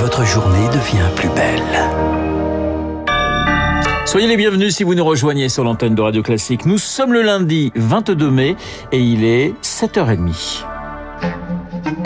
votre journée devient plus belle. Soyez les bienvenus si vous nous rejoignez sur l'antenne de Radio Classique. Nous sommes le lundi 22 mai et il est 7h30.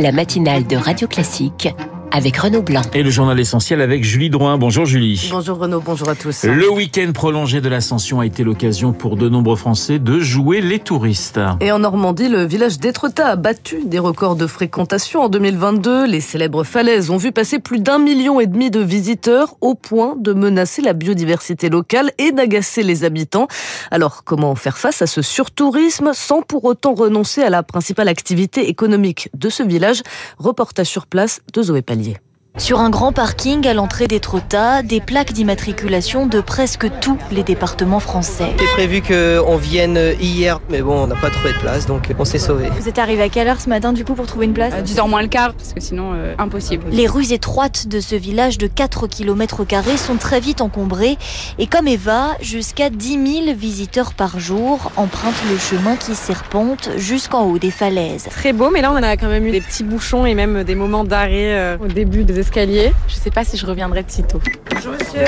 La matinale de Radio Classique avec Renaud Blanc. Et le journal essentiel avec Julie Drouin. Bonjour Julie. Bonjour Renaud, bonjour à tous. Le week-end prolongé de l'Ascension a été l'occasion pour de nombreux Français de jouer les touristes. Et en Normandie, le village d'Étretat a battu des records de fréquentation en 2022. Les célèbres falaises ont vu passer plus d'un million et demi de visiteurs au point de menacer la biodiversité locale et d'agacer les habitants. Alors, comment faire face à ce surtourisme sans pour autant renoncer à la principale activité économique de ce village? Reportage sur place de Zoé Pallier. Sur un grand parking à l'entrée d'Étretat, des plaques d'immatriculation de presque tous les départements français. C'était prévu qu'on vienne hier, mais bon, on n'a pas trouvé de place, donc on s'est sauvé. Vous êtes arrivé à quelle heure ce matin du coup pour trouver une place? À 10h moins le quart, parce que sinon, euh, impossible. Les rues étroites de ce village de 4 km sont très vite encombrées et comme Eva, jusqu'à 10 000 visiteurs par jour empruntent le chemin qui serpente jusqu'en haut des falaises. Très beau, mais là on a quand même eu des petits bouchons et même des moments d'arrêt euh, au début des escaliers. Je sais pas si je reviendrai de sitôt. Bonjour monsieur.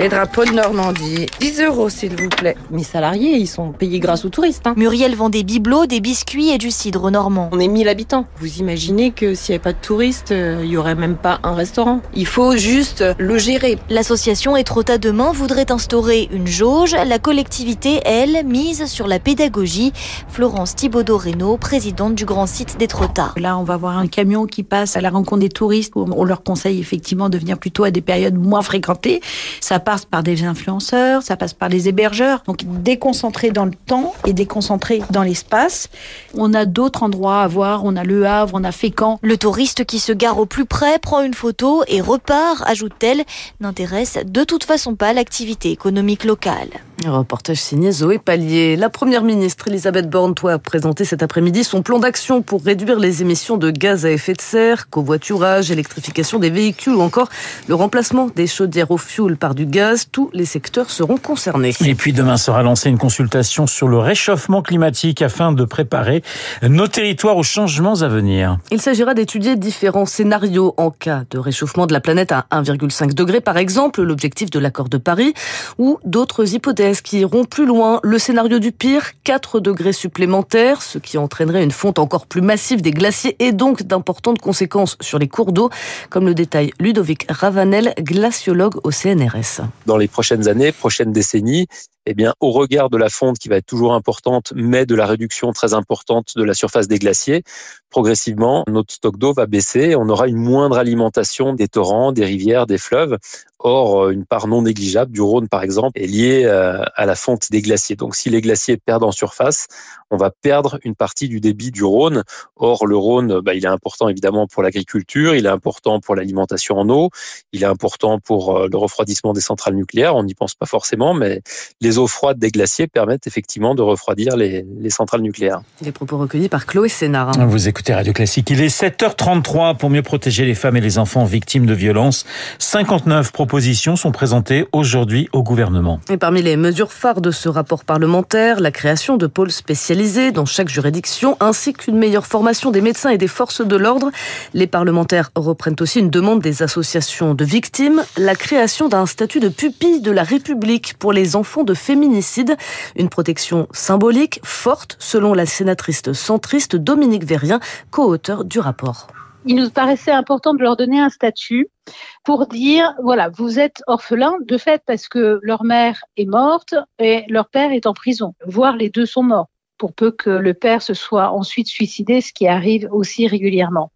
Les drapeaux de Normandie, 10 euros s'il vous plaît. Mes salariés, ils sont payés grâce aux touristes. Hein. Muriel vend des bibelots, des biscuits et du cidre normand. On est 1000 habitants. Vous imaginez que s'il n'y avait pas de touristes, euh, il y aurait même pas un restaurant. Il faut juste le gérer. L'association Etrota Demain voudrait instaurer une jauge. La collectivité, elle, mise sur la pédagogie. Florence Thibaudot-Reynaud, présidente du grand site d'Etrota. Là, on va voir un camion qui passe à la rencontre des touristes. On leur conseille effectivement de venir plutôt à des périodes moins fréquentées. Ça passe par des influenceurs, ça passe par les hébergeurs. Donc déconcentré dans le temps et déconcentré dans l'espace. On a d'autres endroits à voir. On a Le Havre, on a Fécamp. Le touriste qui se gare au plus près prend une photo et repart, ajoute-t-elle, n'intéresse de toute façon pas l'activité économique locale. Un reportage signé Zoé Pallier. La première ministre Elisabeth Borne a présenté cet après-midi son plan d'action pour réduire les émissions de gaz à effet de serre, covoiturage, électrification des véhicules ou encore le remplacement des chaudières au fioul par du gaz. Tous les secteurs seront concernés. Et puis demain sera lancée une consultation sur le réchauffement climatique afin de préparer nos territoires aux changements à venir. Il s'agira d'étudier différents scénarios en cas de réchauffement de la planète à 1,5 degré par exemple, l'objectif de l'accord de Paris, ou d'autres hypothèses qui iront plus loin. Le scénario du pire, 4 degrés supplémentaires, ce qui entraînerait une fonte encore plus massive des glaciers et donc d'importantes conséquences sur les cours d'eau, comme le détaille Ludovic Ravanel, glaciologue au CNRS. Dans les prochaines années, prochaines décennies, eh bien, au regard de la fonte qui va être toujours importante, mais de la réduction très importante de la surface des glaciers, progressivement, notre stock d'eau va baisser. On aura une moindre alimentation des torrents, des rivières, des fleuves. Or, une part non négligeable du Rhône, par exemple, est liée euh, à la fonte des glaciers. Donc, si les glaciers perdent en surface, on va perdre une partie du débit du Rhône. Or, le Rhône, bah, il est important évidemment pour l'agriculture, il est important pour l'alimentation en eau, il est important pour euh, le refroidissement des centrales nucléaires. On n'y pense pas forcément, mais les eaux froides des glaciers permettent effectivement de refroidir les, les centrales nucléaires. Des propos recueillis par Chloé Sénard. Vous écoutez Radio Classique. Il est 7h33 pour mieux protéger les femmes et les enfants victimes de violences. 59 propositions sont présentées aujourd'hui au gouvernement. Et parmi les mesures phares de ce rapport parlementaire, la création de pôles spécialisés dans chaque juridiction, ainsi qu'une meilleure formation des médecins et des forces de l'ordre. Les parlementaires reprennent aussi une demande des associations de victimes, la création d'un statut de pupille de la République pour les enfants de féminicide, une protection symbolique forte selon la sénatrice centriste Dominique Verrien, co-auteur du rapport. Il nous paraissait important de leur donner un statut pour dire, voilà, vous êtes orphelins de fait parce que leur mère est morte et leur père est en prison, voire les deux sont morts, pour peu que le père se soit ensuite suicidé, ce qui arrive aussi régulièrement.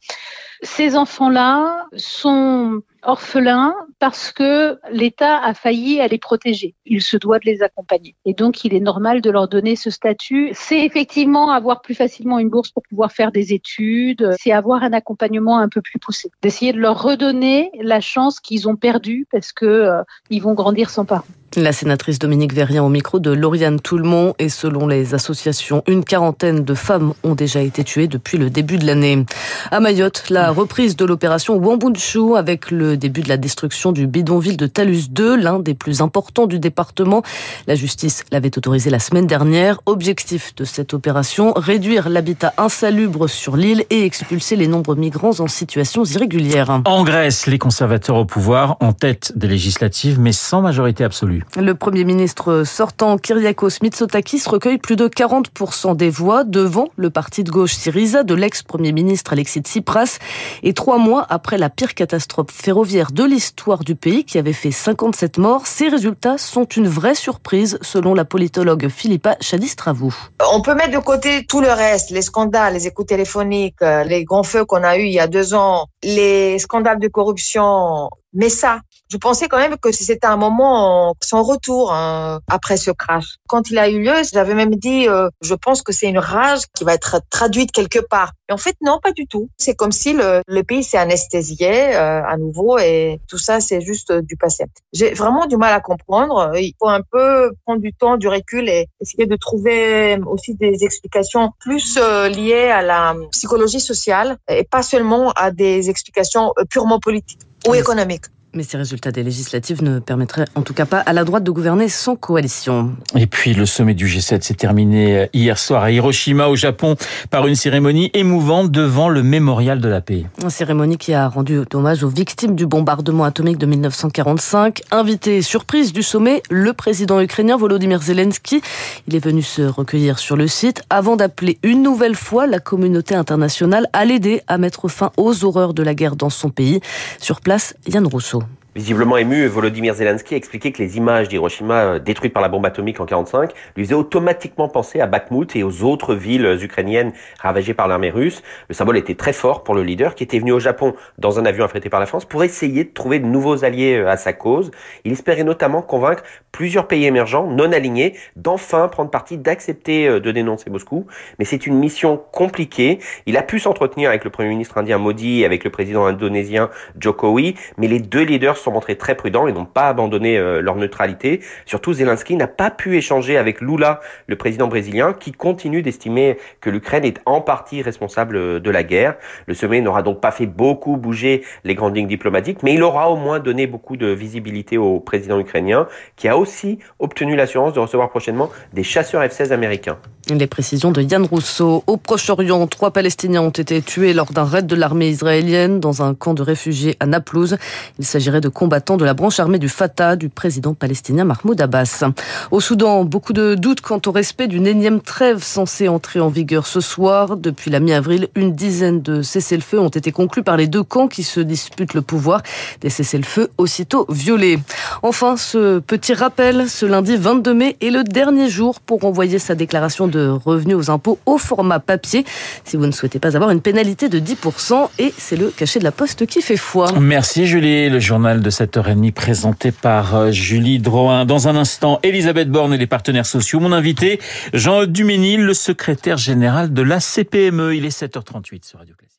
Ces enfants-là sont orphelins parce que l'État a failli les protéger. Il se doit de les accompagner. Et donc, il est normal de leur donner ce statut. C'est effectivement avoir plus facilement une bourse pour pouvoir faire des études. C'est avoir un accompagnement un peu plus poussé. D'essayer de leur redonner la chance qu'ils ont perdue parce que euh, ils vont grandir sans parents. La sénatrice Dominique Verrien au micro de Lauriane Toulmont et selon les associations, une quarantaine de femmes ont déjà été tuées depuis le début de l'année. À Mayotte, la reprise de l'opération Wambunchu avec le début de la destruction du bidonville de Talus 2, l'un des plus importants du département. La justice l'avait autorisé la semaine dernière. Objectif de cette opération, réduire l'habitat insalubre sur l'île et expulser les nombreux migrants en situation irrégulière. En Grèce, les conservateurs au pouvoir en tête des législatives mais sans majorité absolue. Le Premier ministre sortant Kyriakos Mitsotakis recueille plus de 40% des voix devant le parti de gauche Syriza de l'ex-premier ministre Alexis Tsipras et trois mois après la pire catastrophe ferroviaire de l'histoire du pays qui avait fait 57 morts, ces résultats sont une vraie surprise selon la politologue Philippa Chadistravou. On peut mettre de côté tout le reste, les scandales, les écoutes téléphoniques, les grands feux qu'on a eu il y a deux ans, les scandales de corruption, mais ça, je pensais quand même que c'était un moment son retour hein, après ce crash. Quand il a eu lieu, j'avais même dit, euh, je pense que c'est une rage qui va être traduite quelque part. Et en fait, non, pas du tout. C'est comme si le, le pays s'est anesthésié euh, à nouveau et tout ça, c'est juste euh, du passé. J'ai vraiment du mal à comprendre. Il faut un peu prendre du temps, du recul et essayer de trouver aussi des explications plus liées à la psychologie sociale et pas seulement à des explications purement politiques ou économiques. Mais ces résultats des législatives ne permettraient en tout cas pas à la droite de gouverner sans coalition. Et puis le sommet du G7 s'est terminé hier soir à Hiroshima au Japon par une cérémonie émouvante devant le mémorial de la paix. Une cérémonie qui a rendu hommage aux victimes du bombardement atomique de 1945. Invité surprise du sommet, le président ukrainien Volodymyr Zelensky. Il est venu se recueillir sur le site avant d'appeler une nouvelle fois la communauté internationale à l'aider à mettre fin aux horreurs de la guerre dans son pays. Sur place, Yann Rousseau. Visiblement ému, Volodymyr Zelensky a expliqué que les images d'Hiroshima euh, détruites par la bombe atomique en 45 lui faisaient automatiquement penser à Bakhmut et aux autres villes ukrainiennes ravagées par l'armée russe. Le symbole était très fort pour le leader qui était venu au Japon dans un avion affrété par la France pour essayer de trouver de nouveaux alliés euh, à sa cause. Il espérait notamment convaincre plusieurs pays émergents non alignés d'enfin prendre parti, d'accepter euh, de dénoncer Moscou. Mais c'est une mission compliquée. Il a pu s'entretenir avec le premier ministre indien Modi et avec le président indonésien Jokowi, mais les deux leaders sont montrés très prudents et n'ont pas abandonné euh, leur neutralité. Surtout, Zelensky n'a pas pu échanger avec Lula, le président brésilien, qui continue d'estimer que l'Ukraine est en partie responsable euh, de la guerre. Le sommet n'aura donc pas fait beaucoup bouger les grandes lignes diplomatiques, mais il aura au moins donné beaucoup de visibilité au président ukrainien, qui a aussi obtenu l'assurance de recevoir prochainement des chasseurs F-16 américains. Les précisions de Yann Rousseau. Au Proche-Orient, trois Palestiniens ont été tués lors d'un raid de l'armée israélienne dans un camp de réfugiés à Naplouse. Il s'agirait de combattants de la branche armée du Fatah du président palestinien Mahmoud Abbas. Au Soudan, beaucoup de doutes quant au respect d'une énième trêve censée entrer en vigueur ce soir. Depuis la mi-avril, une dizaine de cessez-le-feu ont été conclus par les deux camps qui se disputent le pouvoir. Des cessez-le-feu aussitôt violés. Enfin, ce petit rappel, ce lundi 22 mai est le dernier jour pour envoyer sa déclaration de revenus aux impôts au format papier si vous ne souhaitez pas avoir une pénalité de 10% et c'est le cachet de la poste qui fait foi. Merci Julie, le journal 7h30 présenté par euh, Julie Drouin. Dans un instant, Elisabeth Borne et les partenaires sociaux. Mon invité, Jean Duménil, le secrétaire général de la CPME. Il est 7h38 sur Radio Classique.